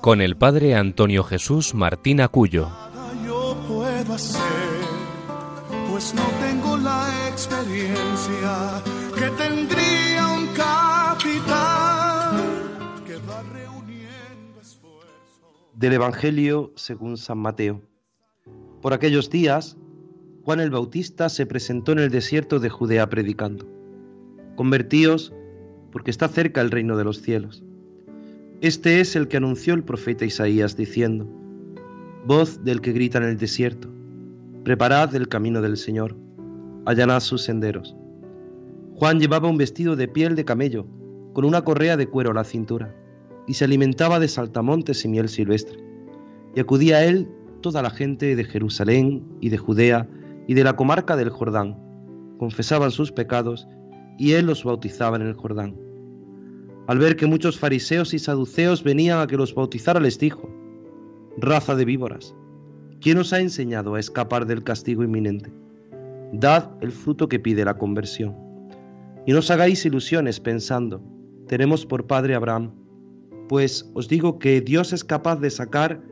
con el padre Antonio Jesús Martín Acuyo. Yo puedo hacer, pues no tengo la experiencia que tendría un capitán que va reuniendo esfuerzos. Del Evangelio según San Mateo. Por aquellos días, Juan el Bautista se presentó en el desierto de Judea predicando. Convertíos, porque está cerca el reino de los cielos. Este es el que anunció el profeta Isaías diciendo, Voz del que grita en el desierto, preparad el camino del Señor, allanad sus senderos. Juan llevaba un vestido de piel de camello, con una correa de cuero a la cintura, y se alimentaba de saltamontes y miel silvestre. Y acudía a él toda la gente de Jerusalén y de Judea y de la comarca del Jordán. Confesaban sus pecados, y él los bautizaba en el Jordán. Al ver que muchos fariseos y saduceos venían a que los bautizara, les dijo, Raza de víboras, ¿quién os ha enseñado a escapar del castigo inminente? Dad el fruto que pide la conversión. Y no os hagáis ilusiones pensando, tenemos por padre Abraham, pues os digo que Dios es capaz de sacar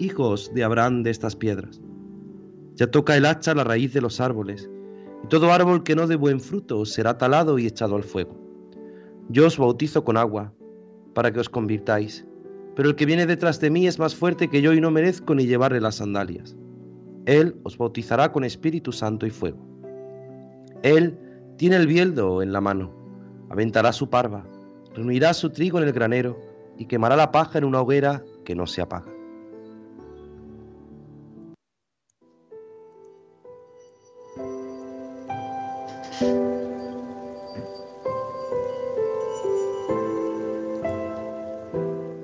hijos de Abraham de estas piedras. Ya toca el hacha la raíz de los árboles, y todo árbol que no dé buen fruto será talado y echado al fuego. Yo os bautizo con agua, para que os convirtáis, pero el que viene detrás de mí es más fuerte que yo y no merezco ni llevarle las sandalias. Él os bautizará con Espíritu Santo y fuego. Él tiene el bieldo en la mano, aventará su parva, reunirá su trigo en el granero y quemará la paja en una hoguera que no se apaga.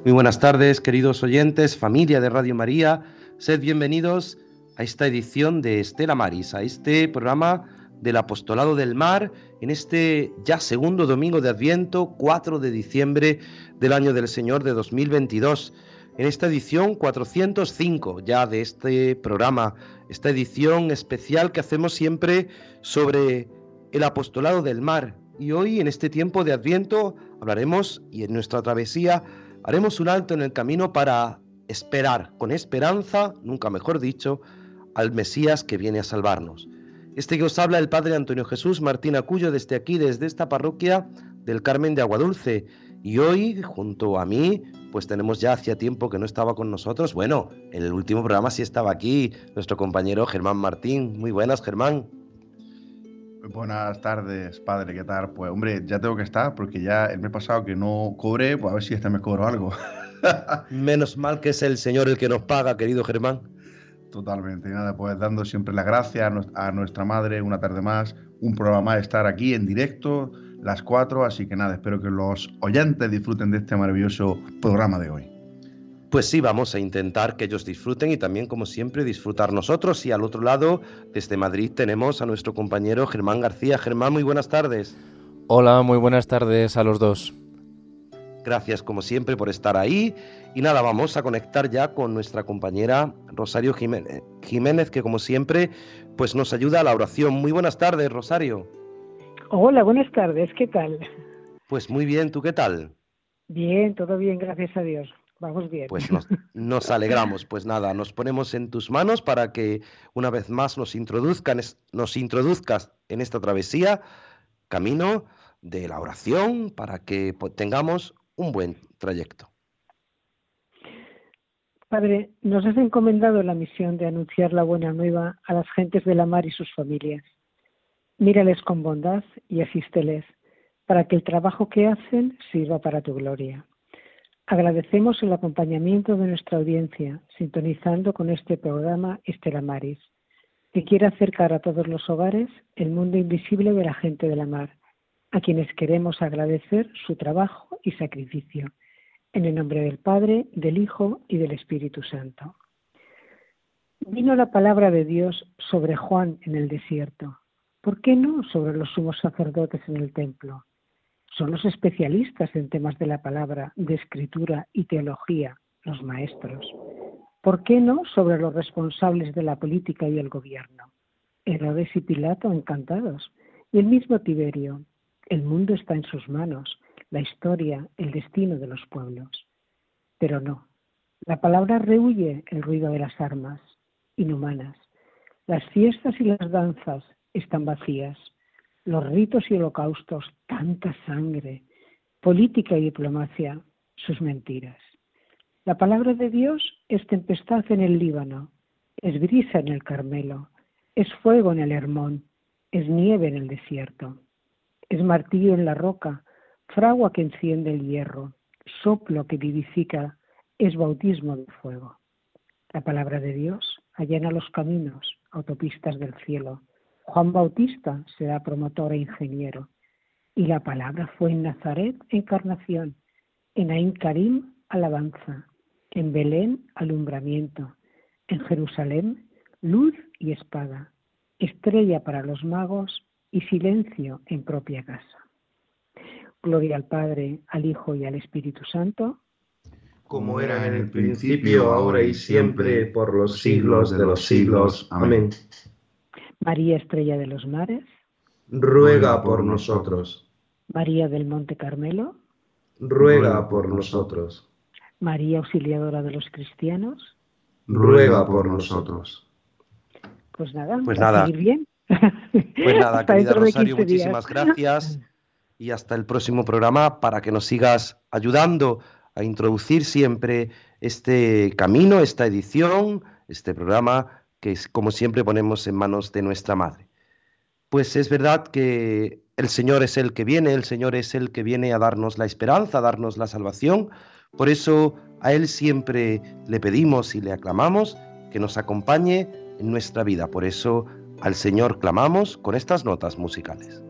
Muy buenas tardes, queridos oyentes, familia de Radio María. Sed bienvenidos a esta edición de Estela Maris, a este programa del Apostolado del Mar, en este ya segundo domingo de Adviento, 4 de diciembre del año del Señor de 2022. En esta edición 405 ya de este programa, esta edición especial que hacemos siempre sobre el Apostolado del Mar. Y hoy, en este tiempo de Adviento, hablaremos, y en nuestra travesía, haremos un alto en el camino para esperar, con esperanza, nunca mejor dicho, al Mesías que viene a salvarnos. Este que os habla el Padre Antonio Jesús Martín Acuyo desde aquí, desde esta parroquia del Carmen de Aguadulce. Y hoy, junto a mí, pues tenemos ya hacía tiempo que no estaba con nosotros. Bueno, en el último programa sí estaba aquí nuestro compañero Germán Martín. Muy buenas, Germán. Buenas tardes, padre, ¿qué tal? Pues hombre, ya tengo que estar porque ya el mes pasado que no cobré, pues a ver si este mes cobro algo. Menos mal que es el Señor el que nos paga, querido Germán. Totalmente, nada, pues dando siempre las gracias a nuestra madre una tarde más, un programa más, estar aquí en directo, las cuatro, así que nada, espero que los oyentes disfruten de este maravilloso programa de hoy. Pues sí, vamos a intentar que ellos disfruten y también, como siempre, disfrutar nosotros. Y al otro lado, desde Madrid, tenemos a nuestro compañero Germán García. Germán, muy buenas tardes. Hola, muy buenas tardes a los dos. Gracias, como siempre, por estar ahí. Y nada, vamos a conectar ya con nuestra compañera Rosario Jiménez, Jiménez, que como siempre, pues nos ayuda a la oración. Muy buenas tardes, Rosario. Hola, buenas tardes, ¿qué tal? Pues muy bien, ¿tú qué tal? Bien, todo bien, gracias a Dios. Vamos bien. Pues nos, nos, alegramos. Pues nada, nos ponemos en tus manos para que una vez más nos introduzcan, nos introduzcas en esta travesía, camino de la oración, para que tengamos un buen trayecto. Padre, nos has encomendado la misión de anunciar la buena nueva a las gentes de la mar y sus familias. Mírales con bondad y asísteles, para que el trabajo que hacen sirva para tu gloria. Agradecemos el acompañamiento de nuestra audiencia, sintonizando con este programa Estela Maris, que quiere acercar a todos los hogares el mundo invisible de la gente de la mar, a quienes queremos agradecer su trabajo y sacrificio, En el nombre del Padre, del Hijo y del Espíritu Santo. Vino la palabra de Dios sobre Juan en el desierto. ¿Por qué no sobre los sumos sacerdotes en el templo? Son los especialistas en temas de la palabra, de escritura y teología, los maestros. ¿Por qué no sobre los responsables de la política y el gobierno? Herodes y Pilato encantados, y el mismo Tiberio. El mundo está en sus manos, la historia, el destino de los pueblos. Pero no, la palabra rehuye el ruido de las armas inhumanas. Las fiestas y las danzas están vacías. Los ritos y holocaustos, tanta sangre, política y diplomacia, sus mentiras. La palabra de Dios es tempestad en el Líbano, es brisa en el Carmelo, es fuego en el Hermón, es nieve en el desierto, es martillo en la roca, fragua que enciende el hierro, soplo que vivifica, es bautismo de fuego. La palabra de Dios allana los caminos, autopistas del cielo. Juan Bautista será promotor e ingeniero. Y la palabra fue en Nazaret encarnación, en Ain Karim alabanza, en Belén alumbramiento, en Jerusalén luz y espada, estrella para los magos y silencio en propia casa. Gloria al Padre, al Hijo y al Espíritu Santo, como era en el principio, ahora y siempre, por los siglos de los siglos. Amén. María Estrella de los Mares, ruega por nosotros. María del Monte Carmelo, ruega por nosotros. María Auxiliadora de los Cristianos, ruega por nosotros. Pues nada, pues nada. bien. Pues nada, querida Rosario, muchísimas gracias y hasta el próximo programa para que nos sigas ayudando a introducir siempre este camino, esta edición, este programa que como siempre ponemos en manos de nuestra Madre. Pues es verdad que el Señor es el que viene, el Señor es el que viene a darnos la esperanza, a darnos la salvación. Por eso a Él siempre le pedimos y le aclamamos que nos acompañe en nuestra vida. Por eso al Señor clamamos con estas notas musicales.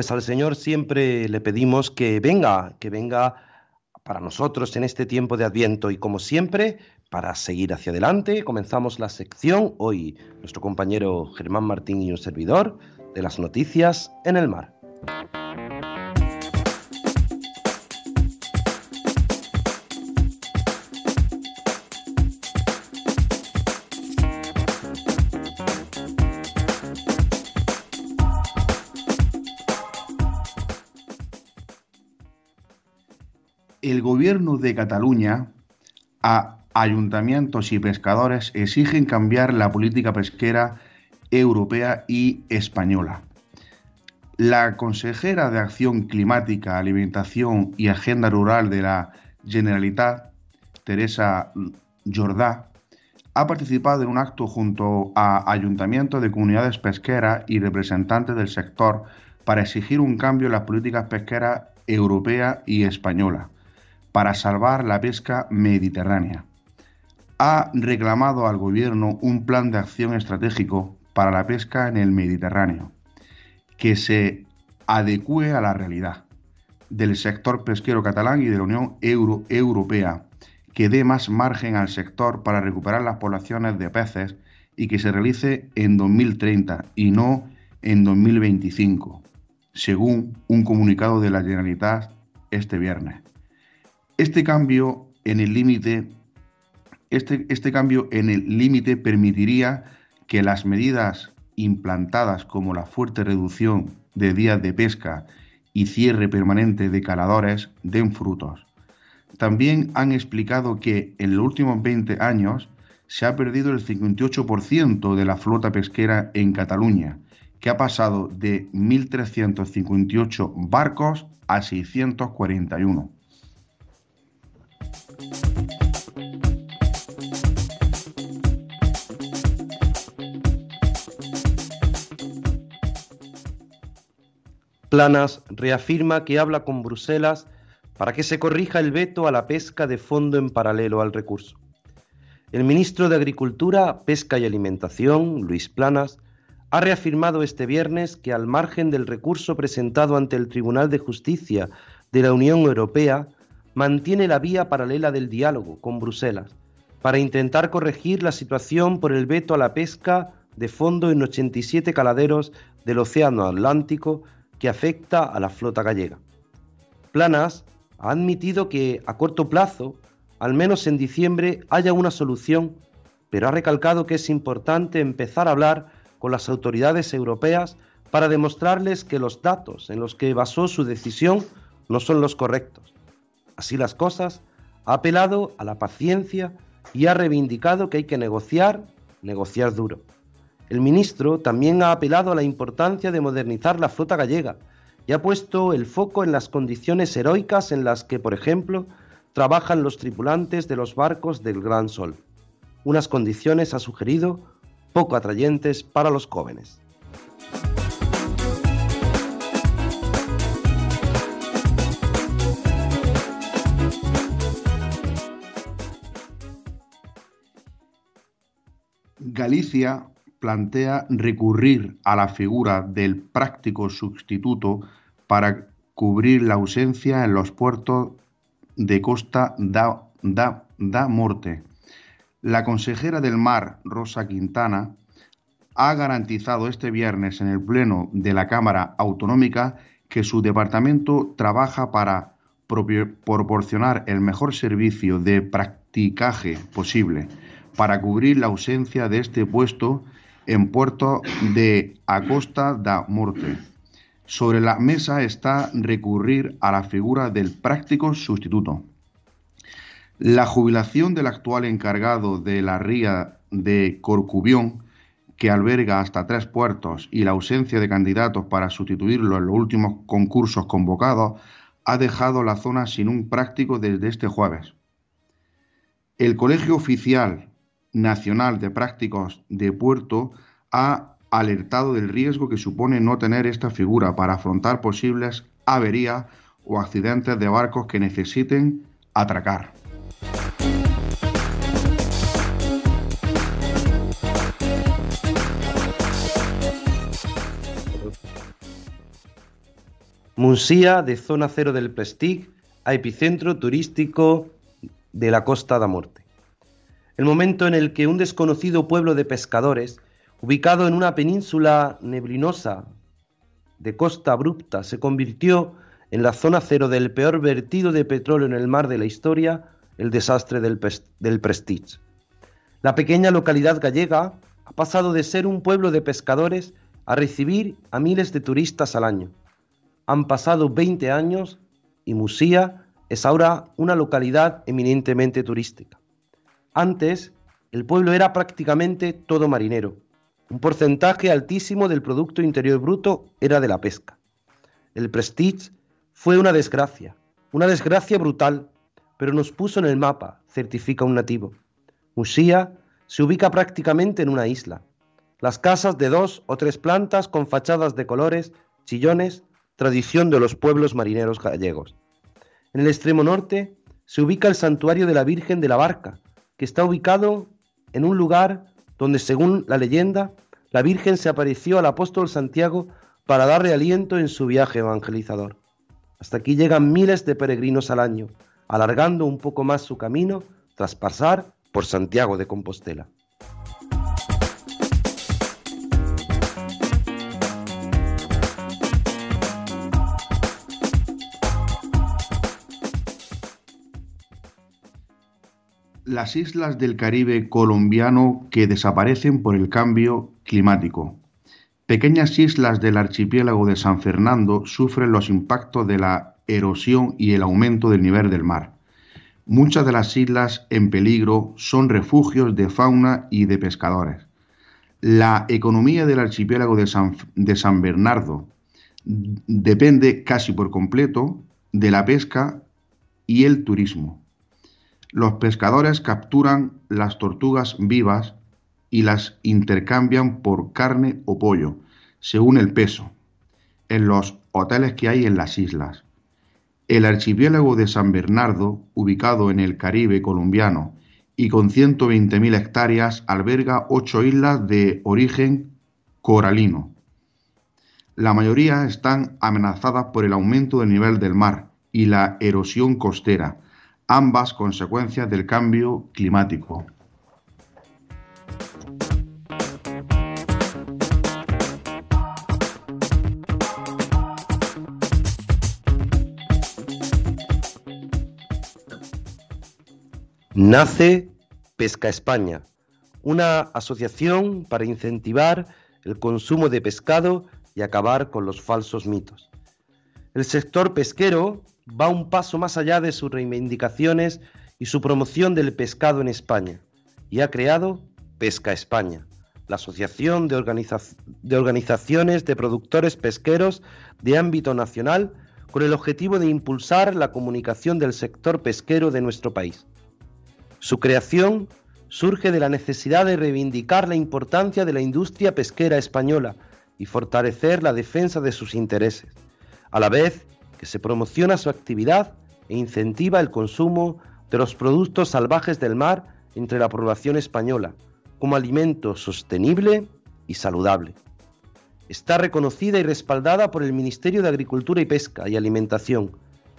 Pues al Señor siempre le pedimos que venga, que venga para nosotros en este tiempo de Adviento y como siempre, para seguir hacia adelante, comenzamos la sección hoy, nuestro compañero Germán Martín y un servidor, de las noticias en el mar. Gobierno de Cataluña ayuntamientos y pescadores exigen cambiar la política pesquera europea y española. La consejera de Acción Climática, Alimentación y Agenda Rural de la Generalitat, Teresa Jordá, ha participado en un acto junto a ayuntamientos de comunidades pesqueras y representantes del sector para exigir un cambio en las políticas pesqueras europea y española para salvar la pesca mediterránea. Ha reclamado al gobierno un plan de acción estratégico para la pesca en el Mediterráneo, que se adecue a la realidad del sector pesquero catalán y de la Unión Euro Europea, que dé más margen al sector para recuperar las poblaciones de peces y que se realice en 2030 y no en 2025, según un comunicado de la Generalitat este viernes. Este cambio en el límite este, este cambio en el límite permitiría que las medidas implantadas como la fuerte reducción de días de pesca y cierre permanente de caladores den frutos. También han explicado que en los últimos 20 años se ha perdido el 58% de la flota pesquera en Cataluña, que ha pasado de 1.358 barcos a 641. Planas reafirma que habla con Bruselas para que se corrija el veto a la pesca de fondo en paralelo al recurso. El ministro de Agricultura, Pesca y Alimentación, Luis Planas, ha reafirmado este viernes que al margen del recurso presentado ante el Tribunal de Justicia de la Unión Europea, mantiene la vía paralela del diálogo con Bruselas para intentar corregir la situación por el veto a la pesca de fondo en 87 caladeros del Océano Atlántico que afecta a la flota gallega. Planas ha admitido que a corto plazo, al menos en diciembre, haya una solución, pero ha recalcado que es importante empezar a hablar con las autoridades europeas para demostrarles que los datos en los que basó su decisión no son los correctos. Así las cosas, ha apelado a la paciencia y ha reivindicado que hay que negociar, negociar duro. El ministro también ha apelado a la importancia de modernizar la flota gallega y ha puesto el foco en las condiciones heroicas en las que, por ejemplo, trabajan los tripulantes de los barcos del Gran Sol. Unas condiciones, ha sugerido, poco atrayentes para los jóvenes. Galicia plantea recurrir a la figura del práctico sustituto para cubrir la ausencia en los puertos de Costa da, da, da Morte. La consejera del Mar, Rosa Quintana, ha garantizado este viernes en el Pleno de la Cámara Autonómica que su departamento trabaja para proporcionar el mejor servicio de practicaje posible para cubrir la ausencia de este puesto en Puerto de Acosta da Morte. Sobre la mesa está recurrir a la figura del práctico sustituto. La jubilación del actual encargado de la ría de Corcubión, que alberga hasta tres puertos y la ausencia de candidatos para sustituirlo en los últimos concursos convocados, ha dejado la zona sin un práctico desde este jueves. El Colegio Oficial Nacional de Prácticos de Puerto ha alertado del riesgo que supone no tener esta figura para afrontar posibles averías o accidentes de barcos que necesiten atracar. Musía de zona cero del Prestige a epicentro turístico de la Costa da Morte. El momento en el que un desconocido pueblo de pescadores, ubicado en una península neblinosa de costa abrupta, se convirtió en la zona cero del peor vertido de petróleo en el mar de la historia, el desastre del, Prestige. La pequeña localidad gallega ha pasado de ser un pueblo de pescadores a recibir a miles de turistas al año. Han pasado 20 años y Musía es ahora una localidad eminentemente turística. Antes, el pueblo era prácticamente todo marinero. Un porcentaje altísimo del Producto Interior Bruto era de la pesca. El Prestige fue una desgracia, una desgracia brutal, pero nos puso en el mapa, certifica un nativo. Musía se ubica prácticamente en una isla. Las casas de dos o tres plantas con fachadas de colores, chillones, tradición de los pueblos marineros gallegos. En el extremo norte se ubica el santuario de la Virgen de la Barca, que está ubicado en un lugar donde, según la leyenda, la Virgen se apareció al apóstol Santiago para darle aliento en su viaje evangelizador. Hasta aquí llegan miles de peregrinos al año, alargando un poco más su camino tras pasar por Santiago de Compostela. Las islas del Caribe colombiano que desaparecen por el cambio climático. Pequeñas islas del archipiélago de San Fernando sufren los impactos de la erosión y el aumento del nivel del mar. Muchas de las islas en peligro son refugios de fauna y de pescadores. La economía del archipiélago de San, Bernardo depende casi por completo de la pesca y el turismo. Los pescadores capturan las tortugas vivas y las intercambian por carne o pollo, según el peso, en los hoteles que hay en las islas. El archipiélago de San Bernardo, ubicado en el Caribe colombiano y con 120.000 hectáreas, alberga ocho islas de origen coralino. La mayoría están amenazadas por el aumento del nivel del mar y la erosión costera, ambas consecuencias del cambio climático. Nace Pesca España, una asociación para incentivar el consumo de pescado y acabar con los falsos mitos. El sector pesquero va un paso más allá de sus reivindicaciones y su promoción del pescado en España y ha creado Pesca España, la asociación de, organizaciones de productores pesqueros de ámbito nacional con el objetivo de impulsar la comunicación del sector pesquero de nuestro país. Su creación surge de la necesidad de reivindicar la importancia de la industria pesquera española y fortalecer la defensa de sus intereses, a la vez que se promociona su actividad e incentiva el consumo de los productos salvajes del mar entre la población española como alimento sostenible y saludable. Está reconocida y respaldada por el Ministerio de Agricultura y Pesca y Alimentación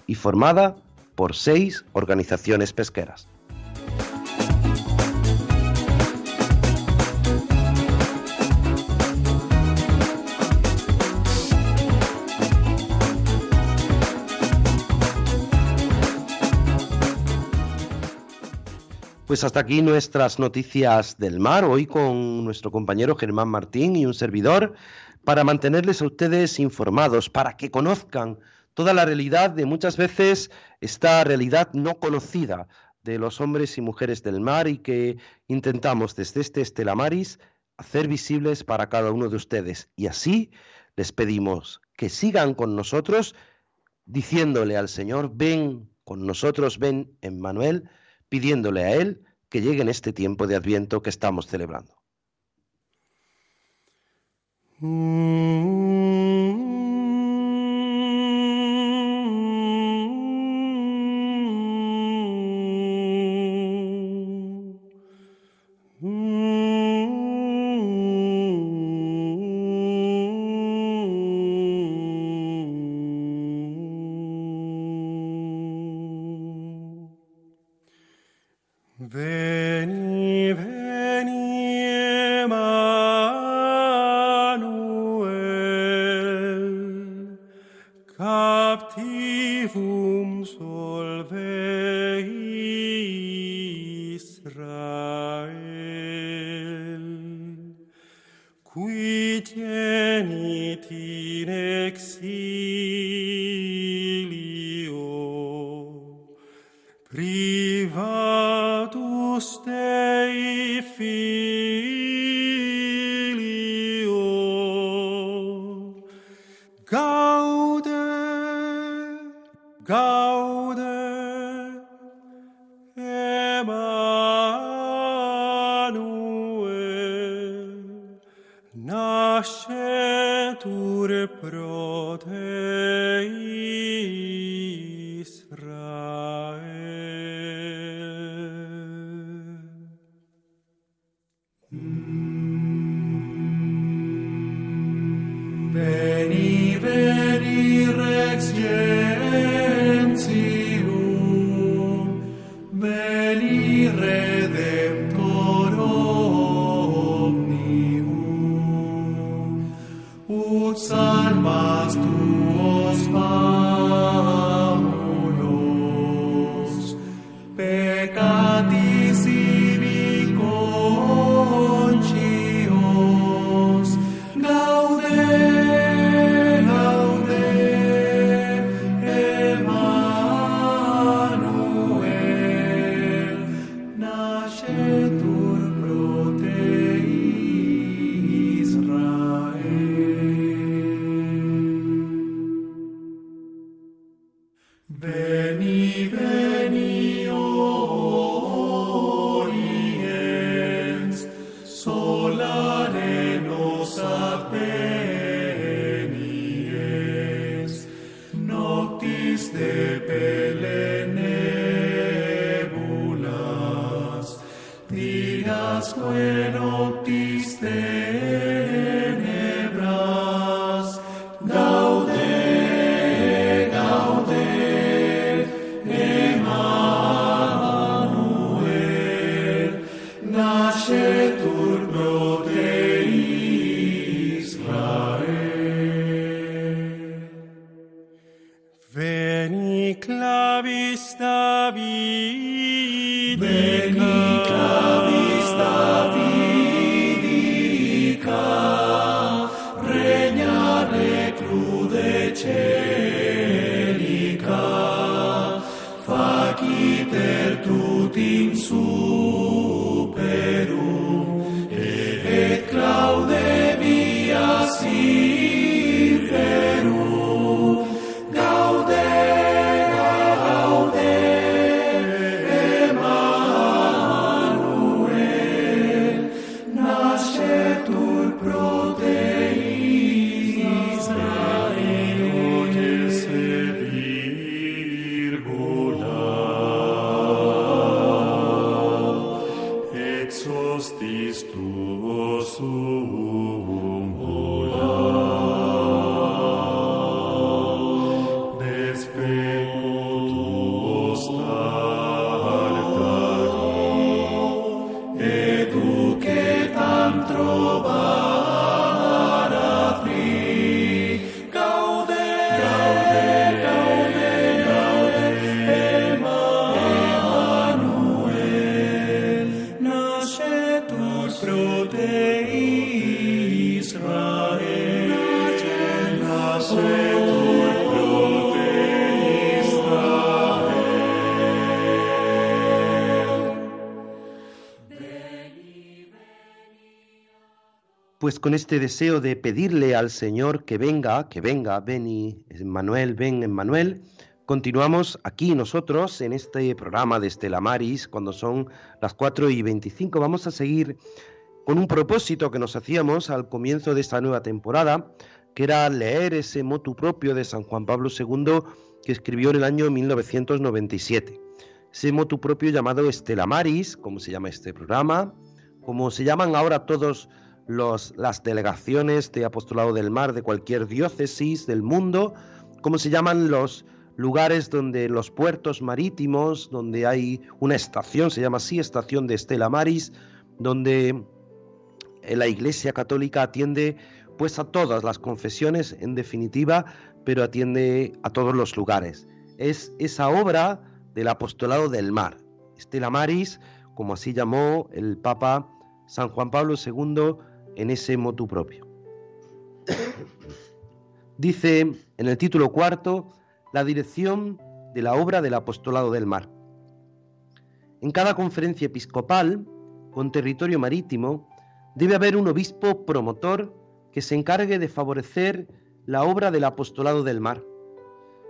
y formada por seis organizaciones pesqueras. Pues hasta aquí nuestras noticias del mar, hoy con nuestro compañero Germán Martín y un servidor, para mantenerles a ustedes informados, para que conozcan toda la realidad de muchas veces esta realidad no conocida de los hombres y mujeres del mar y que intentamos desde este Estelamaris hacer visibles para cada uno de ustedes. Y así les pedimos que sigan con nosotros diciéndole al Señor, ven con nosotros, ven en Manuel pidiéndole a Él que llegue en este tiempo de adviento que estamos celebrando. Mm. 回家。Pues con este deseo de pedirle al Señor que venga, que venga, ven y Manuel, ven Emmanuel, continuamos aquí nosotros en este programa de Estela Maris, cuando son las 4 y 25. Vamos a seguir con un propósito que nos hacíamos al comienzo de esta nueva temporada, que era leer ese motu propio de San Juan Pablo II que escribió en el año 1997. Ese motu propio llamado Estela Maris, como se llama este programa, como se llaman ahora todos las delegaciones de apostolado del mar de cualquier diócesis del mundo, como se llaman los lugares donde los puertos marítimos, donde hay una estación, se llama así, estación de Estela Maris, donde eh, la Iglesia Católica atiende pues a todas las confesiones en definitiva, pero atiende a todos los lugares. Es esa obra del apostolado del mar. Estela Maris, como así llamó el Papa San Juan Pablo II en ese motu propio. Dice en el título cuarto la dirección de la obra del apostolado del mar. En cada conferencia episcopal, con territorio marítimo, debe haber un obispo promotor que se encargue de favorecer la obra del apostolado del mar.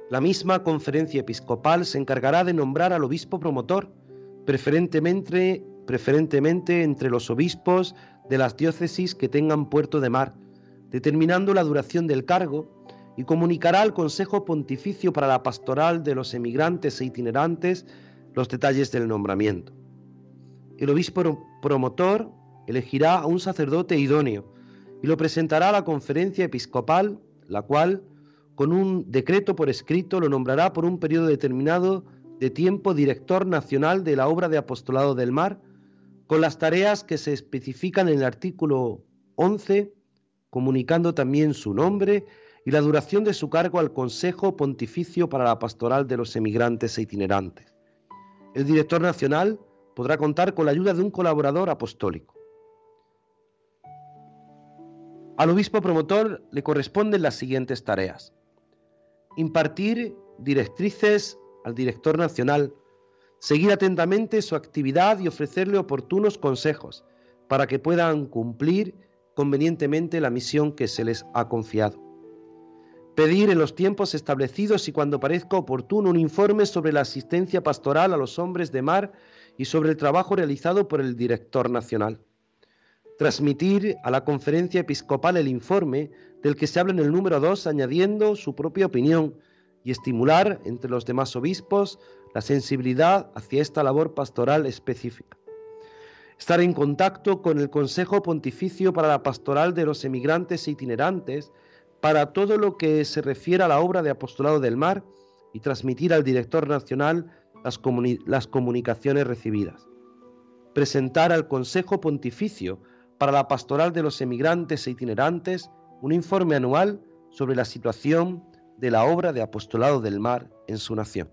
La misma conferencia episcopal se encargará de nombrar al obispo promotor, preferentemente, preferentemente entre los obispos de las diócesis que tengan puerto de mar, determinando la duración del cargo y comunicará al Consejo Pontificio para la Pastoral de los Emigrantes e Itinerantes los detalles del nombramiento. El obispo promotor elegirá a un sacerdote idóneo y lo presentará a la conferencia episcopal, la cual, con un decreto por escrito, lo nombrará por un periodo determinado de tiempo director nacional de la obra de apostolado del mar con las tareas que se especifican en el artículo 11, comunicando también su nombre y la duración de su cargo al Consejo Pontificio para la Pastoral de los Emigrantes e Itinerantes. El director nacional podrá contar con la ayuda de un colaborador apostólico. Al obispo promotor le corresponden las siguientes tareas. Impartir directrices al director nacional seguir atentamente su actividad y ofrecerle oportunos consejos para que puedan cumplir convenientemente la misión que se les ha confiado. Pedir en los tiempos establecidos y cuando parezca oportuno un informe sobre la asistencia pastoral a los hombres de mar y sobre el trabajo realizado por el director nacional. Transmitir a la conferencia episcopal el informe del que se habla en el número 2 añadiendo su propia opinión y estimular entre los demás obispos la sensibilidad hacia esta labor pastoral específica. Estar en contacto con el Consejo Pontificio para la Pastoral de los Emigrantes e Itinerantes para todo lo que se refiere a la obra de Apostolado del Mar y transmitir al director nacional las, las comunicaciones recibidas. Presentar al Consejo Pontificio para la Pastoral de los Emigrantes e Itinerantes un informe anual sobre la situación de la obra de Apostolado del Mar en su nación.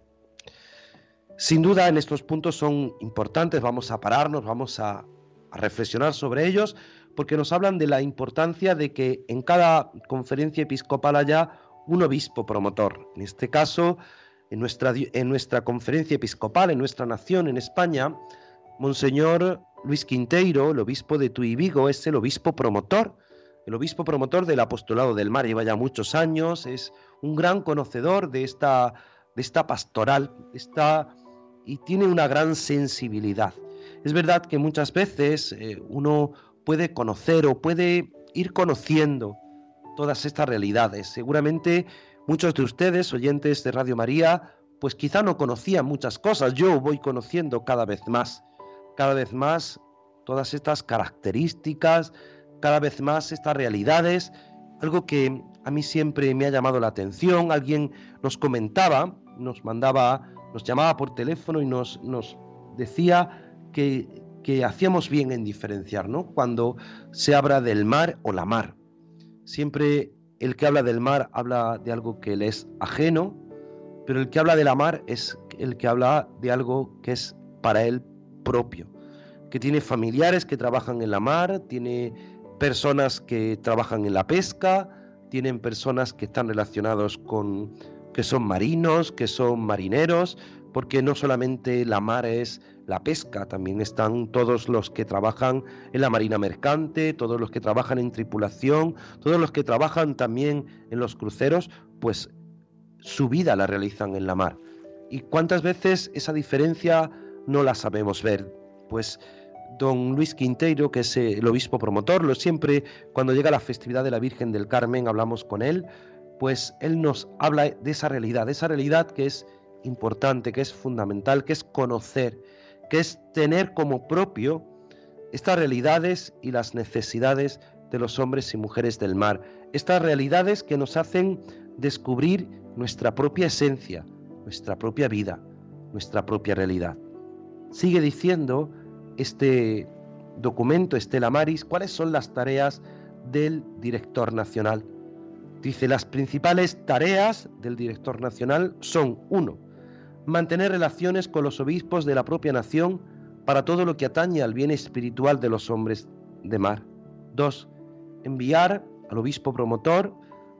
Sin duda en estos puntos son importantes, vamos a pararnos, vamos a, reflexionar sobre ellos, porque nos hablan de la importancia de que en cada conferencia episcopal haya un obispo promotor. En este caso, en nuestra, en nuestra conferencia episcopal, en nuestra nación, en España, Monseñor Luis Quinteiro, el obispo de Tuy Vigo, es el obispo promotor, el obispo promotor del apostolado del mar, lleva ya muchos años, es un gran conocedor de esta, de esta pastoral, de esta y tiene una gran sensibilidad. Es verdad que muchas veces eh, uno puede conocer o puede ir conociendo todas estas realidades. Seguramente muchos de ustedes, oyentes de Radio María, pues quizá no conocían muchas cosas. Yo voy conociendo cada vez más, cada vez más todas estas características, cada vez más estas realidades, algo que a mí siempre me ha llamado la atención. Alguien nos comentaba, nos mandaba nos llamaba por teléfono y nos, decía que, que hacíamos bien en diferenciar, ¿no? Cuando se habla del mar o la mar. Siempre el que habla del mar habla de algo que le es ajeno, pero el que habla de la mar es el que habla de algo que es para él propio, que tiene familiares que trabajan en la mar, tiene personas que trabajan en la pesca, tienen personas que están relacionados con que son marinos, que son marineros, porque no solamente la mar es la pesca, también están todos los que trabajan en la marina mercante, todos los que trabajan en tripulación, todos los que trabajan también en los cruceros, pues su vida la realizan en la mar. ¿Y cuántas veces esa diferencia no la sabemos ver? Pues don Luis Quinteiro, que es el obispo promotor, lo siempre cuando llega la festividad de la Virgen del Carmen hablamos con él, pues él nos habla de esa realidad, de esa realidad que es importante, que es fundamental, que es conocer, que es tener como propio estas realidades y las necesidades de los hombres y mujeres del mar, estas realidades que nos hacen descubrir nuestra propia esencia, nuestra propia vida, nuestra propia realidad. Sigue diciendo este documento Estela Maris cuáles son las tareas del director nacional. Dice, las principales tareas del director nacional son, uno, mantener relaciones con los obispos de la propia nación para todo lo que atañe al bien espiritual de los hombres de mar. 2. Enviar al obispo promotor,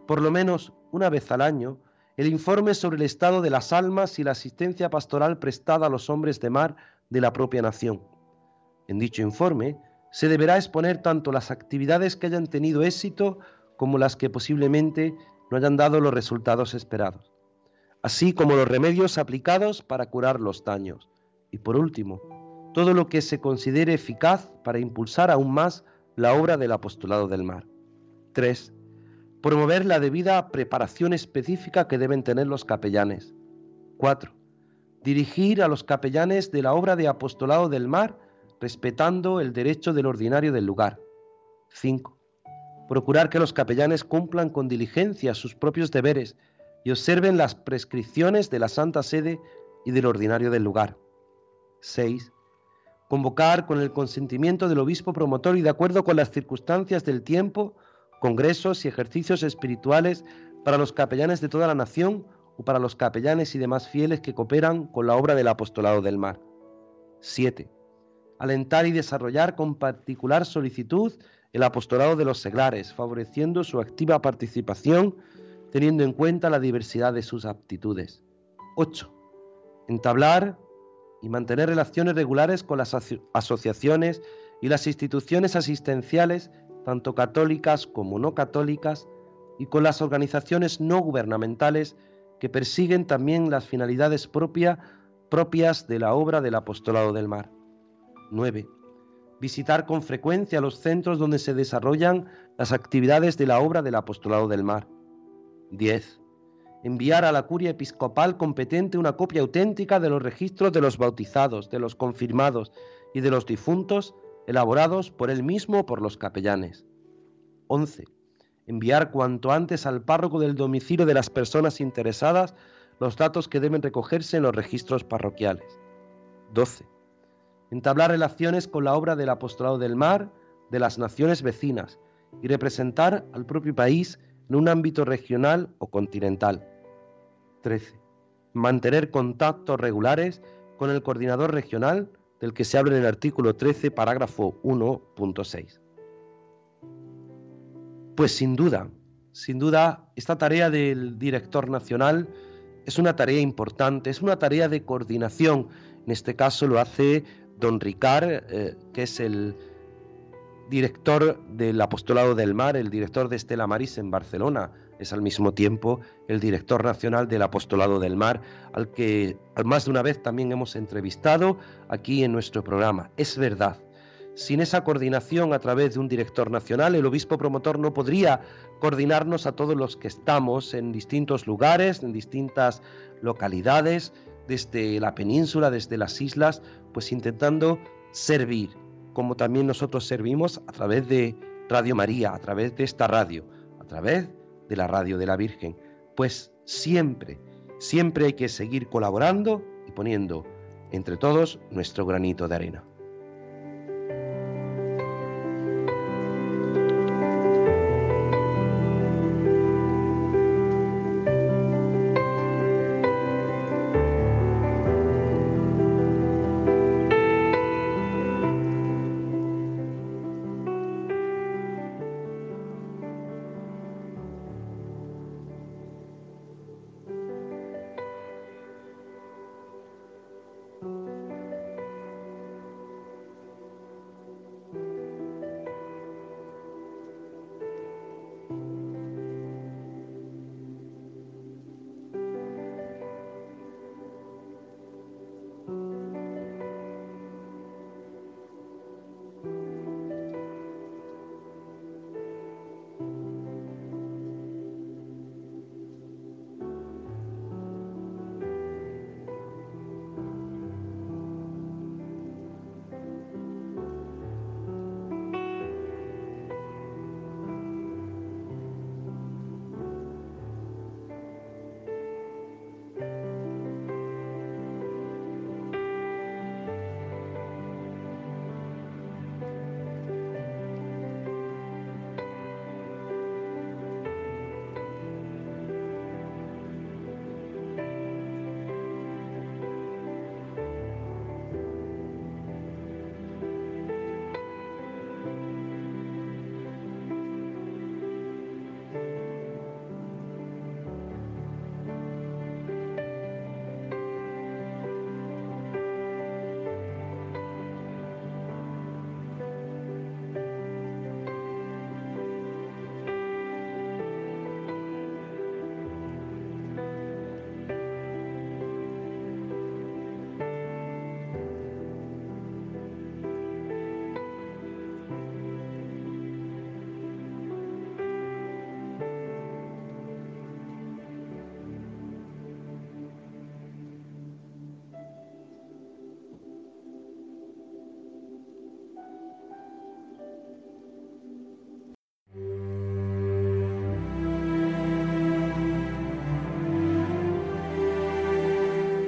por lo menos una vez al año, el informe sobre el estado de las almas y la asistencia pastoral prestada a los hombres de mar de la propia nación. En dicho informe se deberá exponer tanto las actividades que hayan tenido éxito como las que posiblemente no hayan dado los resultados esperados así como los remedios aplicados para curar los daños. Y por último, todo lo que se considere eficaz para impulsar aún más la obra del apostolado del mar. 3. Promover la debida preparación específica que deben tener los capellanes. 4. Dirigir a los capellanes de la obra de apostolado del mar respetando el derecho del ordinario del lugar. 5. Procurar que los capellanes cumplan con diligencia sus propios deberes y observen las prescripciones de la Santa Sede y del ordinario del lugar. 6. Convocar con el consentimiento del obispo promotor y de acuerdo con las circunstancias del tiempo, congresos y ejercicios espirituales para los capellanes de toda la nación o para los capellanes y demás fieles que cooperan con la obra del apostolado del mar. 7. Alentar y desarrollar con particular solicitud el apostolado de los seglares, favoreciendo su activa participación teniendo en cuenta la diversidad de sus aptitudes. 8. Entablar y mantener relaciones regulares con las asociaciones y las instituciones asistenciales, tanto católicas como no católicas, y con las organizaciones no gubernamentales que persiguen también las finalidades propias de la obra del apostolado del mar. 9. Visitar con frecuencia los centros donde se desarrollan las actividades de la obra del apostolado del mar. 10. Enviar a la curia episcopal competente una copia auténtica de los registros de los bautizados, de los confirmados y de los difuntos elaborados por él mismo o por los capellanes. 11. Enviar cuanto antes al párroco del domicilio de las personas interesadas los datos que deben recogerse en los registros parroquiales. 12. Entablar relaciones con la obra del apostolado del mar de las naciones vecinas y representar al propio país en un ámbito regional o continental. 13. Mantener contactos regulares con el coordinador regional del que se habla en el artículo 13, parágrafo 1.6. Pues sin duda, sin duda, esta tarea del director nacional es una tarea importante, es una tarea de coordinación. En este caso lo hace don Ricard, eh, que es el director del Apostolado del Mar, el director de Estela Maris en Barcelona, es al mismo tiempo el director nacional del Apostolado del Mar, al que más de una vez también hemos entrevistado aquí en nuestro programa. Es verdad, sin esa coordinación a través de un director nacional, el obispo promotor no podría coordinarnos a todos los que estamos en distintos lugares, en distintas localidades, desde la península, desde las islas, pues intentando servir, como también nosotros servimos a través de Radio María, a través de esta radio, a través de la radio de la Virgen. Pues siempre, siempre hay que seguir colaborando y poniendo entre todos nuestro granito de arena.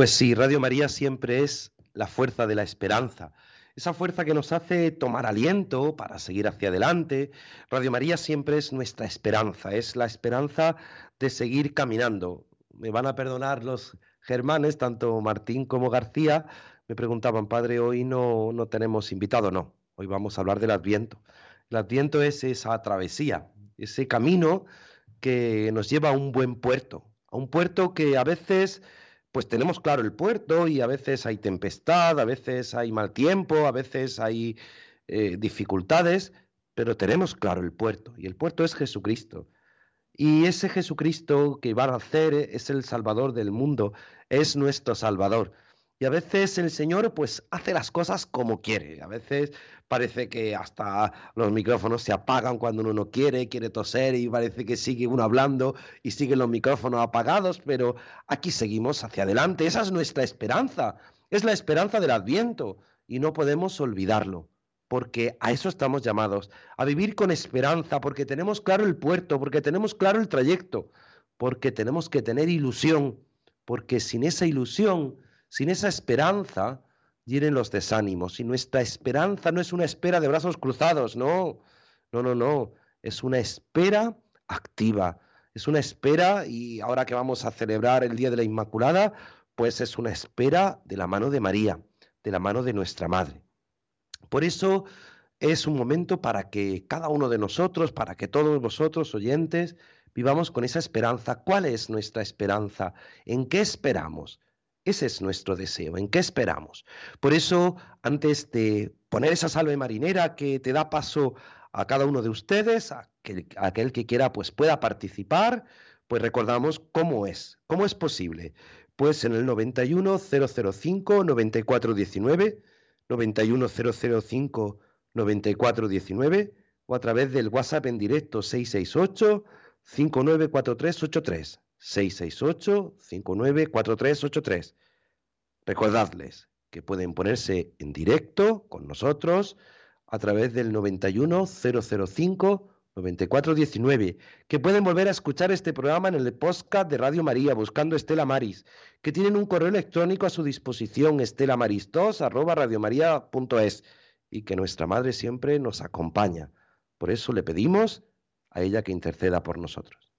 Pues sí, Radio María siempre es la fuerza de la esperanza, esa fuerza que nos hace tomar aliento para seguir hacia adelante. Radio María siempre es nuestra esperanza, es la esperanza de seguir caminando. Me van a perdonar los germanes, tanto Martín como García, me preguntaban, padre, hoy no, no tenemos invitado, no, hoy vamos a hablar del Adviento. El Adviento es esa travesía, ese camino que nos lleva a un buen puerto, a un puerto que a veces pues tenemos claro el puerto y a veces hay tempestad, a veces hay mal tiempo, a veces hay eh, dificultades, pero tenemos claro el puerto y el puerto es Jesucristo. Y ese Jesucristo que va a nacer es el Salvador del mundo, es nuestro Salvador. Y a veces el Señor pues hace las cosas como quiere. A veces parece que hasta los micrófonos se apagan cuando uno no quiere, quiere toser y parece que sigue uno hablando y siguen los micrófonos apagados, pero aquí seguimos hacia adelante. Esa es nuestra esperanza. Es la esperanza del Adviento y no podemos olvidarlo. Porque a eso estamos llamados, a vivir con esperanza, porque tenemos claro el puerto, porque tenemos claro el trayecto, porque tenemos que tener ilusión, porque sin esa ilusión sin esa esperanza, vienen los desánimos. Y nuestra esperanza no es una espera de brazos cruzados, no, no, no, no. Es una espera activa. Es una espera, y ahora que vamos a celebrar el Día de la Inmaculada, pues es una espera de la mano de María, de la mano de nuestra Madre. Por eso es un momento para que cada uno de nosotros, para que todos vosotros, oyentes, vivamos con esa esperanza. ¿Cuál es nuestra esperanza? ¿En qué esperamos? Ese es nuestro deseo. ¿En qué esperamos? Por eso, antes de poner esa salve marinera que te da paso a cada uno de ustedes, a aquel que quiera pues pueda participar, pues recordamos cómo es, cómo es posible. Pues en el 91005 9419, 91005 9419 o a través del WhatsApp en directo 668 594383. 668-594383. Recordadles que pueden ponerse en directo con nosotros a través del 91005 9419, que pueden volver a escuchar este programa en el podcast de Radio María buscando Estela Maris, que tienen un correo electrónico a su disposición estelamaris2 arroba radiomaria.es y que nuestra Madre siempre nos acompaña. Por eso le pedimos a ella que interceda por nosotros.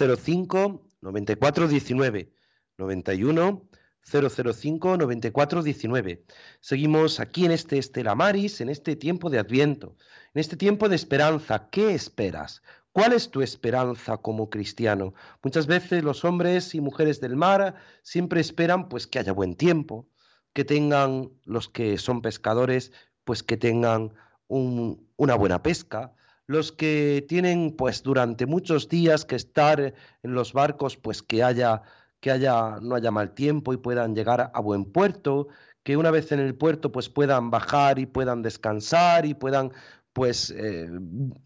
005 9419 91 005 9419. Seguimos aquí en este Estela Maris, en este tiempo de Adviento, en este tiempo de esperanza. ¿Qué esperas? ¿Cuál es tu esperanza como cristiano? Muchas veces los hombres y mujeres del mar siempre esperan pues que haya buen tiempo, que tengan los que son pescadores, pues que tengan una buena pesca, los que tienen pues durante muchos días que estar en los barcos, pues que haya que haya no haya mal tiempo y puedan llegar a buen puerto, que una vez en el puerto pues puedan bajar y puedan descansar y puedan pues eh,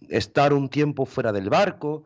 estar un tiempo fuera del barco,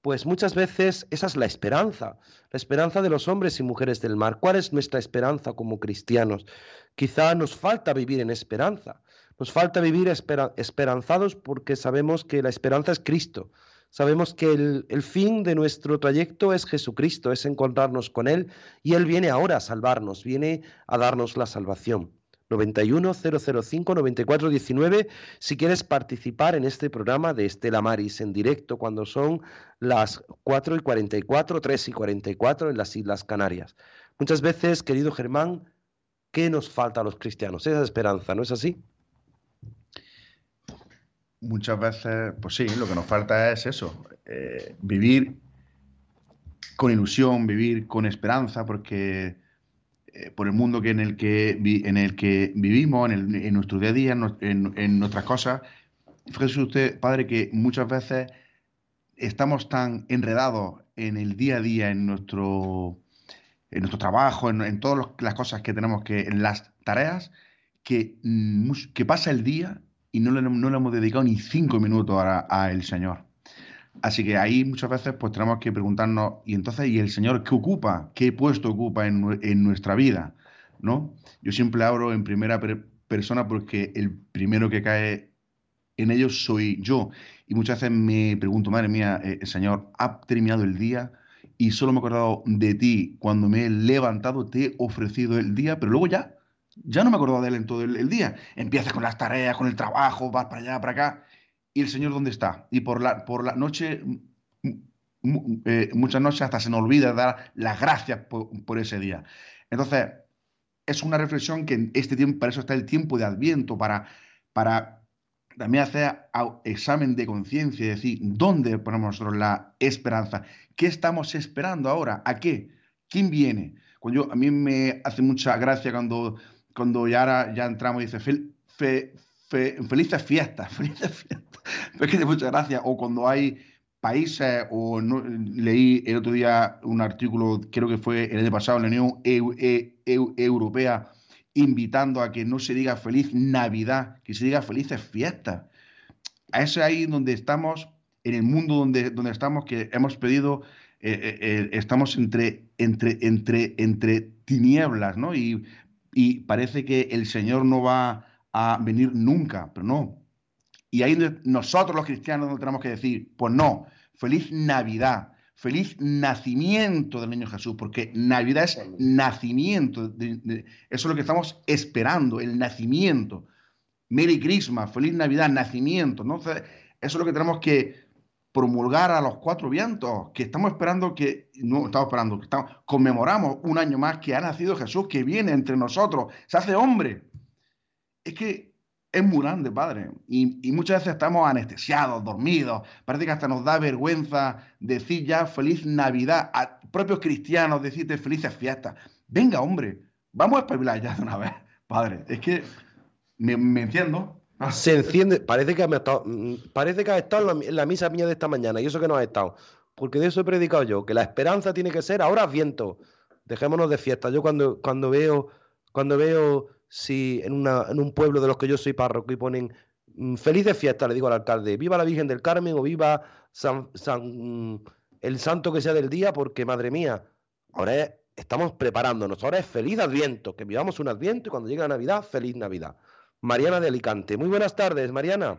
pues muchas veces esa es la esperanza, la esperanza de los hombres y mujeres del mar. ¿Cuál es nuestra esperanza como cristianos? Quizá nos falta vivir en esperanza, nos falta vivir esperanzados porque sabemos que la esperanza es Cristo, sabemos que el, fin de nuestro trayecto es Jesucristo, es encontrarnos con Él y Él viene ahora a salvarnos, viene a darnos la salvación. 91 005 94 19 si quieres participar en este programa de Estela Maris en directo cuando son las 4 y 44, 3 y 44 en las Islas Canarias. Muchas veces, querido Germán, ¿qué nos falta a los cristianos? Esa esperanza, ¿no es así? Muchas veces, pues sí, lo que nos falta es eso, eh, vivir con ilusión, vivir con esperanza, porque eh, por el mundo que en, el que, en el que vivimos, en, el, en nuestro día a día, en, en nuestras cosas. Fíjese usted, padre, que muchas veces estamos tan enredados en el día a día, en nuestro, en nuestro trabajo, en, todas las cosas que tenemos que, en las tareas, que, mm, que pasa el día y no le, no le hemos dedicado ni cinco minutos a el Señor. Así que ahí muchas veces pues tenemos que preguntarnos, y entonces, ¿y el Señor qué ocupa? ¿Qué puesto ocupa en, en nuestra vida? ¿No? Yo siempre abro en primera persona porque el primero que cae en ellos soy yo. Y muchas veces me pregunto, madre mía, eh, Señor, ha terminado el día y solo me he acordado de ti cuando me he levantado, te he ofrecido el día, pero luego ya, ya no me he acordado de él en todo el, el día. Empiezas con las tareas, con el trabajo, vas para allá, para acá ¿y el Señor dónde está? Y por la, por la noche, eh, muchas noches hasta se nos olvida dar las gracias por, ese día. Entonces, es una reflexión que en este tiempo, para eso está el tiempo de Adviento, para, para también hacer examen de conciencia y decir, ¿dónde ponemos nosotros la esperanza? ¿Qué estamos esperando ahora? ¿A qué? ¿Quién viene? Cuando yo, a mí me hace mucha gracia cuando, cuando ya, ya entramos y dice, fe, felices fiestas, felices fiestas. Es que muchas gracias. O cuando hay países, o leí el otro día un artículo, creo que fue el año pasado, en la Unión e, Europea, invitando a que no se diga feliz Navidad, que se diga felices fiestas. A ese ahí donde estamos, en el mundo donde, donde estamos, que hemos pedido, eh, eh, eh, estamos entre, entre, entre, entre tinieblas, ¿no? Y, y parece que el Señor no va a venir nunca, pero no. Y ahí nosotros los cristianos no tenemos que decir, pues no, feliz Navidad, feliz nacimiento del niño Jesús, porque Navidad es nacimiento, eso es lo que estamos esperando, el nacimiento. Merry Christmas, feliz Navidad, nacimiento. ¿no? eso es lo que tenemos que promulgar a los cuatro vientos, que estamos esperando que, no estamos esperando, que estamos, conmemoramos un año más que ha nacido Jesús, que viene entre nosotros, se hace hombre es que es muy grande, padre. Y, muchas veces estamos anestesiados, dormidos. Parece que hasta nos da vergüenza decir ya feliz Navidad a propios cristianos, decirte felices fiestas. Venga, hombre, vamos a espabilar ya de una vez, padre. Es que me, enciendo. Se enciende, parece que, estado, mm, parece que ha estado en la, misa mía de esta mañana, y eso que no ha estado. Porque de eso he predicado yo, que la esperanza tiene que ser ahora viento. Dejémonos de fiesta. Yo cuando, cuando veo, cuando veo si en, una, en un pueblo de los que yo soy párroco y ponen mm, felices fiestas, le digo al alcalde, viva la Virgen del Carmen o viva San, San, el santo que sea del día, porque madre mía, ahora estamos preparándonos, ahora es feliz Adviento, que vivamos un Adviento y cuando llegue la Navidad, feliz Navidad. Mariana de Alicante. Muy buenas tardes, Mariana.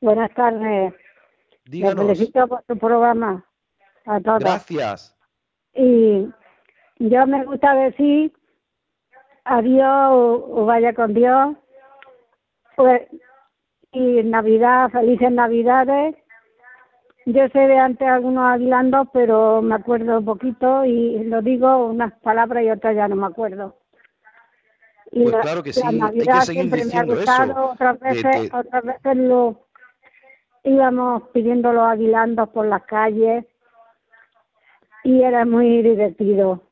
Buenas tardes. Díganos. felicito por tu programa. A todos. Gracias. Y yo me gusta decir adiós o, vaya con Dios. Pues, y Navidad, felices Navidades. yo sé de antes algunos aguilandos, pero me acuerdo un poquito y lo digo unas palabras y otras ya no me acuerdo. Y pues claro que sí, hay que seguir diciendo eso. Otras veces, otras veces lo íbamos pidiendo los aguilandos por las calles y era muy divertido.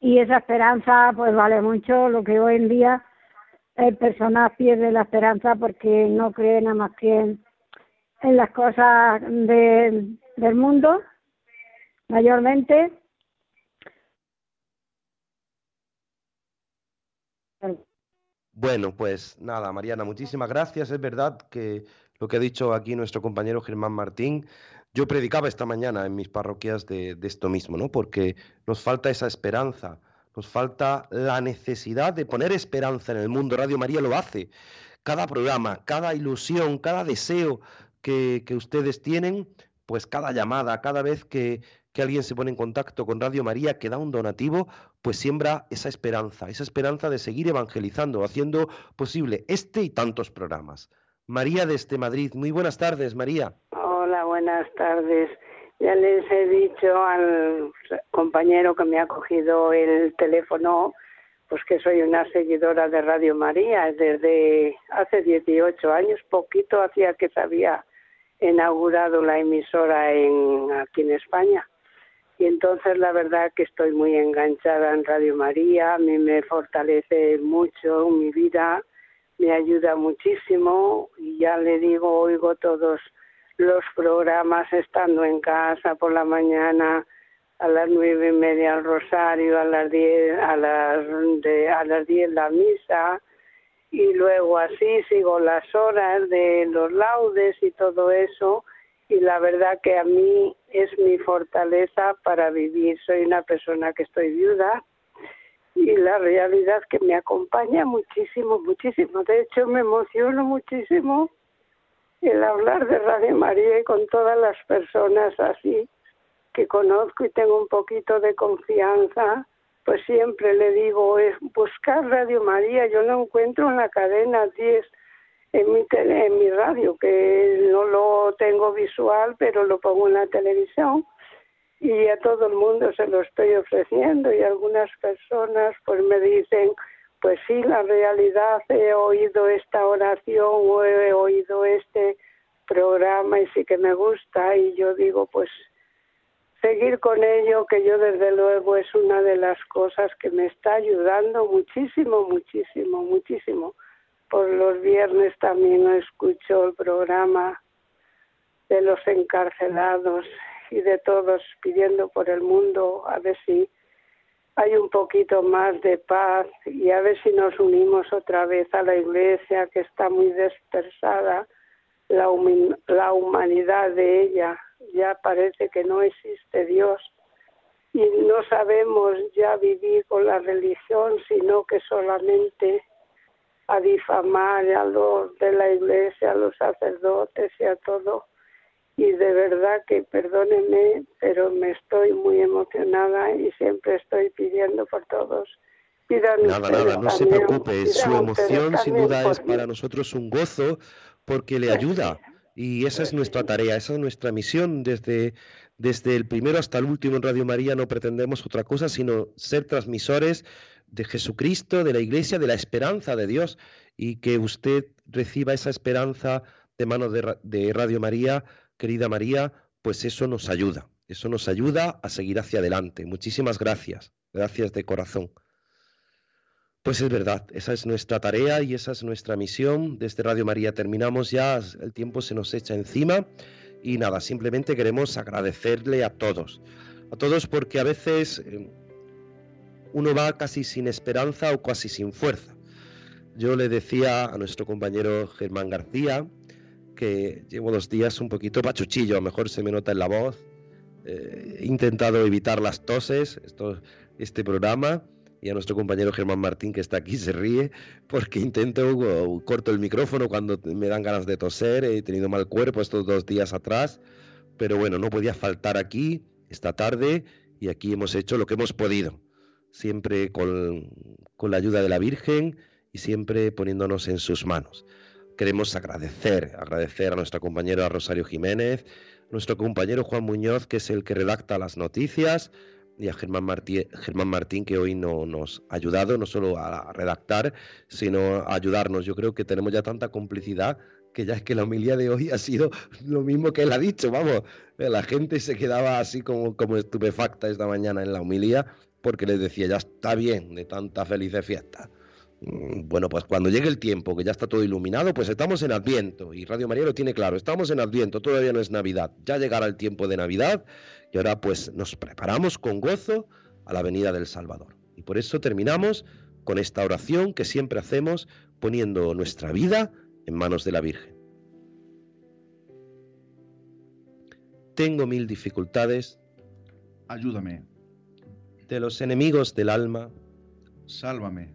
Y esa esperanza pues vale mucho, lo que hoy en día el personal pierde la esperanza porque no cree nada más que en en las cosas de, del mundo, mayormente. Bueno, pues nada, Mariana, muchísimas gracias. Es verdad que lo que ha dicho aquí nuestro compañero Germán Martín, yo predicaba esta mañana en mis parroquias de, esto mismo, ¿no? Porque nos falta esa esperanza, nos falta la necesidad de poner esperanza en el mundo. Radio María lo hace. Cada programa, cada ilusión, cada deseo que, ustedes tienen, pues cada llamada, cada vez que, que alguien se pone en contacto con Radio María, que da un donativo, pues siembra esa esperanza, esa esperanza de seguir evangelizando, haciendo posible este y tantos programas. María desde Madrid, muy buenas tardes, María. Hola, buenas tardes. Ya les he dicho al compañero que me ha cogido el teléfono, pues que soy una seguidora de Radio María desde hace 18 años, poquito hacía que sabía inaugurado la emisora en, aquí en España. Y entonces la verdad que estoy muy enganchada en Radio María, a mí me fortalece mucho mi vida, me ayuda muchísimo. Y ya le digo, oigo todos los programas estando en casa por la mañana, a las nueve y media al rosario, a las diez, a las, a las diez la misa, y luego así sigo las horas de los laudes y todo eso y la verdad que a mí es mi fortaleza para vivir. Soy una persona que estoy viuda y la realidad que me acompaña muchísimo, muchísimo. De hecho, me emociono muchísimo el hablar de Radio María y con todas las personas así que conozco y tengo un poquito de confianza pues siempre le digo, es buscar Radio María, yo lo encuentro en la cadena 10 en mi, tele, en mi radio, que no lo tengo visual, pero lo pongo en la televisión y a todo el mundo se lo estoy ofreciendo y algunas personas pues me dicen, pues sí, la realidad, he oído esta oración o he oído este programa y sí que me gusta y yo digo, pues seguir con ello, que yo desde luego es una de las cosas que me está ayudando muchísimo, muchísimo, muchísimo. Por los viernes también escucho el programa de los encarcelados y de todos pidiendo por el mundo a ver si hay un poquito más de paz y a ver si nos unimos otra vez a la iglesia que está muy dispersada, la, la humanidad de ella. Ya parece que no existe Dios y no sabemos ya vivir con la religión, sino que solamente a difamar a los de la iglesia, a los sacerdotes y a todo. Y de verdad que perdónenme, pero me estoy muy emocionada y siempre estoy pidiendo por todos. nada, nada, no se preocupe. Su emoción sin duda es para nosotros un gozo porque le ayuda y esa es nuestra tarea, esa es nuestra misión. Desde, desde el primero hasta el último en Radio María no pretendemos otra cosa sino ser transmisores de Jesucristo, de la Iglesia, de la esperanza de Dios y que usted reciba esa esperanza de manos de, de Radio María, querida María, pues eso nos ayuda, eso nos ayuda a seguir hacia adelante. Muchísimas gracias, gracias de corazón. Pues es verdad, esa es nuestra tarea y esa es nuestra misión. Desde Radio María terminamos ya, el tiempo se nos echa encima y nada, simplemente queremos agradecerle a todos, a todos porque a veces eh, uno va casi sin esperanza o casi sin fuerza. Yo le decía a nuestro compañero Germán García que llevo dos días un poquito pachuchillo, a lo mejor se me nota en la voz. Eh, he intentado evitar las toses, esto, este programa y a nuestro compañero Germán Martín que está aquí se ríe porque intento, corto el micrófono cuando me dan ganas de toser, he tenido mal cuerpo estos dos días atrás, pero bueno, no podía faltar aquí esta tarde y aquí hemos hecho lo que hemos podido, siempre con, con la ayuda de la Virgen y siempre poniéndonos en sus manos. queremos agradecer, agradecer a nuestra compañera Rosario Jiménez, nuestro compañero Juan Muñoz, que es el que redacta las noticias, y a Germán Germán Martín, que hoy no, nos ha ayudado no solo a redactar, sino a ayudarnos. Yo creo que tenemos ya tanta complicidad que ya es que la homilía de hoy ha sido lo mismo que él ha dicho, vamos, la gente se quedaba así como, como estupefacta esta mañana en la homilía porque les decía, ya está bien de tanta felices fiesta. Mm, bueno, pues cuando llegue el tiempo, que ya está todo iluminado, pues estamos en Adviento, y Radio María lo tiene claro, estamos en Adviento, todavía no es Navidad, ya llegará el tiempo de Navidad, y ahora pues nos preparamos con gozo a la venida del Salvador. Y por eso terminamos con esta oración que siempre hacemos poniendo nuestra vida en manos de la Virgen. Tengo mil dificultades. Ayúdame. De los enemigos del alma. Sálvame.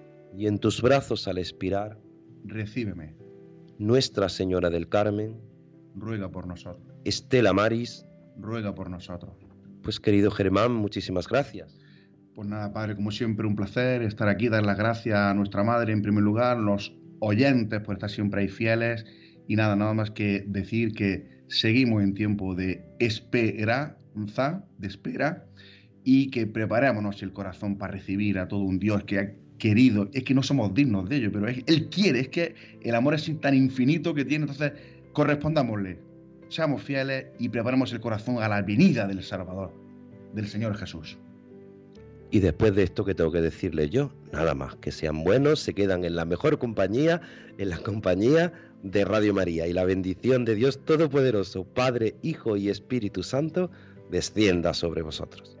Y en tus brazos al expirar. Recíbeme. Nuestra Señora del Carmen. Ruega por nosotros. Estela Maris. Ruega por nosotros. Pues querido Germán, muchísimas gracias. Pues nada, padre, como siempre, un placer estar aquí, dar las gracias a nuestra madre en primer lugar, los oyentes por estar siempre ahí fieles y nada, nada más que decir que seguimos en tiempo de esperanza, de espera, y que preparémonos el corazón para recibir a todo un Dios que querido, es que no somos dignos de ello, pero Él quiere, es que el amor es tan infinito que tiene, entonces correspondámosle, seamos fieles y preparemos el corazón a la venida del Salvador, del Señor Jesús. Y después de esto que tengo que decirle yo, nada más, que sean buenos, se quedan en la mejor compañía, en la compañía de Radio María. Y la bendición de Dios Todopoderoso, Padre, Hijo y Espíritu Santo, descienda sobre vosotros.